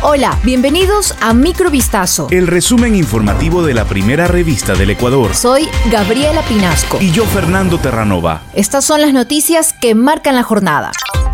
Hola, bienvenidos a Microvistazo. El resumen informativo de la primera revista del Ecuador. Soy Gabriela Pinasco. Y yo, Fernando Terranova. Estas son las noticias que marcan la jornada.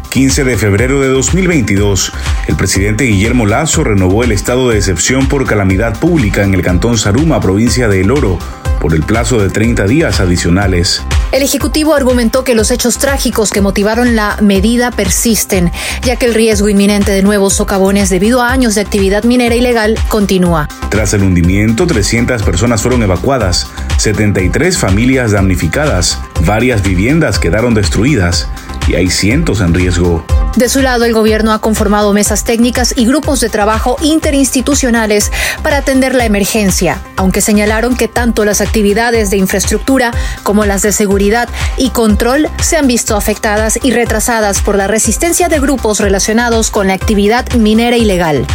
15 de febrero de 2022, el presidente Guillermo Lazo renovó el estado de excepción por calamidad pública en el cantón Saruma, provincia de El Oro, por el plazo de 30 días adicionales. El Ejecutivo argumentó que los hechos trágicos que motivaron la medida persisten, ya que el riesgo inminente de nuevos socavones debido a años de actividad minera ilegal continúa. Tras el hundimiento, 300 personas fueron evacuadas, 73 familias damnificadas, varias viviendas quedaron destruidas y hay cientos en riesgo. De su lado, el gobierno ha conformado mesas técnicas y grupos de trabajo interinstitucionales para atender la emergencia, aunque señalaron que tanto las actividades de infraestructura como las de seguridad y control se han visto afectadas y retrasadas por la resistencia de grupos relacionados con la actividad minera ilegal.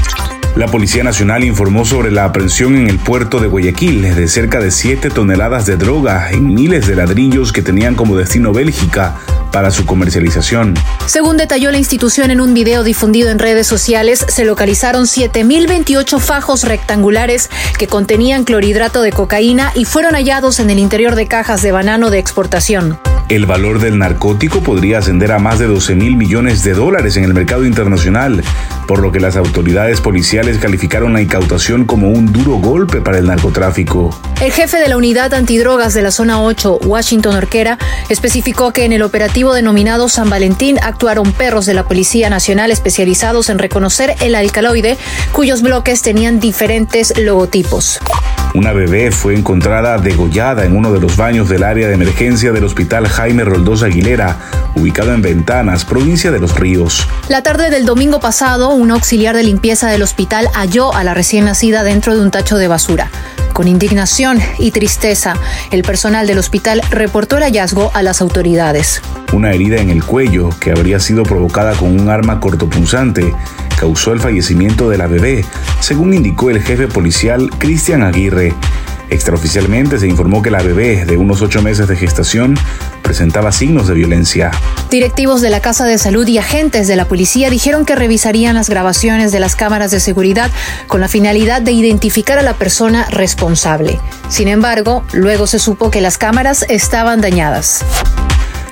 La Policía Nacional informó sobre la aprehensión en el puerto de Guayaquil de cerca de 7 toneladas de droga en miles de ladrillos que tenían como destino Bélgica para su comercialización. Según detalló la institución en un video difundido en redes sociales, se localizaron 7.028 fajos rectangulares que contenían clorhidrato de cocaína y fueron hallados en el interior de cajas de banano de exportación. El valor del narcótico podría ascender a más de 12 mil millones de dólares en el mercado internacional, por lo que las autoridades policiales calificaron la incautación como un duro golpe para el narcotráfico. El jefe de la unidad antidrogas de la zona 8, Washington Orquera, especificó que en el operativo denominado San Valentín actuaron perros de la Policía Nacional especializados en reconocer el alcaloide, cuyos bloques tenían diferentes logotipos. Una bebé fue encontrada degollada en uno de los baños del área de emergencia del Hospital Jaime Roldós Aguilera, ubicado en Ventanas, provincia de Los Ríos. La tarde del domingo pasado, un auxiliar de limpieza del hospital halló a la recién nacida dentro de un tacho de basura. Con indignación y tristeza, el personal del hospital reportó el hallazgo a las autoridades. Una herida en el cuello, que habría sido provocada con un arma cortopunzante, causó el fallecimiento de la bebé, según indicó el jefe policial Cristian Aguirre. Extraoficialmente se informó que la bebé, de unos ocho meses de gestación, presentaba signos de violencia. Directivos de la Casa de Salud y agentes de la policía dijeron que revisarían las grabaciones de las cámaras de seguridad con la finalidad de identificar a la persona responsable. Sin embargo, luego se supo que las cámaras estaban dañadas.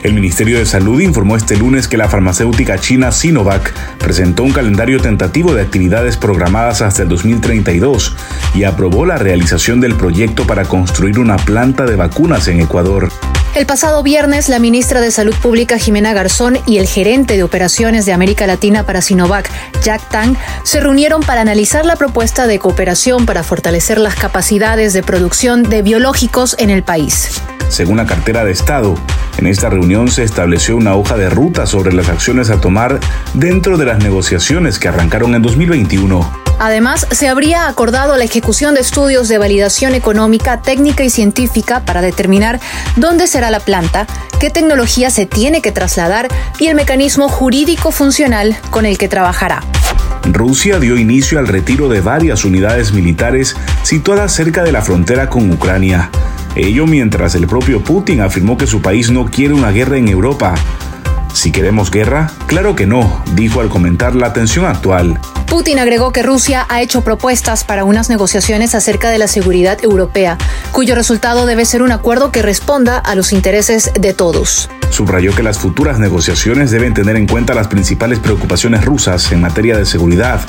El Ministerio de Salud informó este lunes que la farmacéutica china Sinovac presentó un calendario tentativo de actividades programadas hasta el 2032 y aprobó la realización del proyecto para construir una planta de vacunas en Ecuador. El pasado viernes, la ministra de Salud Pública Jimena Garzón y el gerente de operaciones de América Latina para Sinovac, Jack Tang, se reunieron para analizar la propuesta de cooperación para fortalecer las capacidades de producción de biológicos en el país. Según la cartera de Estado, en esta reunión se estableció una hoja de ruta sobre las acciones a tomar dentro de las negociaciones que arrancaron en 2021. Además, se habría acordado la ejecución de estudios de validación económica, técnica y científica para determinar dónde será la planta, qué tecnología se tiene que trasladar y el mecanismo jurídico funcional con el que trabajará. Rusia dio inicio al retiro de varias unidades militares situadas cerca de la frontera con Ucrania. Ello mientras el propio Putin afirmó que su país no quiere una guerra en Europa. Si queremos guerra, claro que no, dijo al comentar la tensión actual. Putin agregó que Rusia ha hecho propuestas para unas negociaciones acerca de la seguridad europea, cuyo resultado debe ser un acuerdo que responda a los intereses de todos. Subrayó que las futuras negociaciones deben tener en cuenta las principales preocupaciones rusas en materia de seguridad,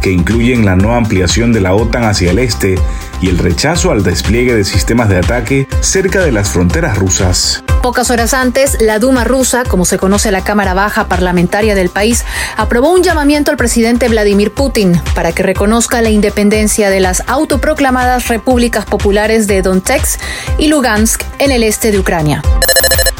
que incluyen la no ampliación de la OTAN hacia el este y el rechazo al despliegue de sistemas de ataque cerca de las fronteras rusas. Pocas horas antes, la Duma rusa, como se conoce la Cámara Baja Parlamentaria del país, aprobó un llamamiento al presidente Vladimir Putin para que reconozca la independencia de las autoproclamadas repúblicas populares de Donetsk y Lugansk en el este de Ucrania.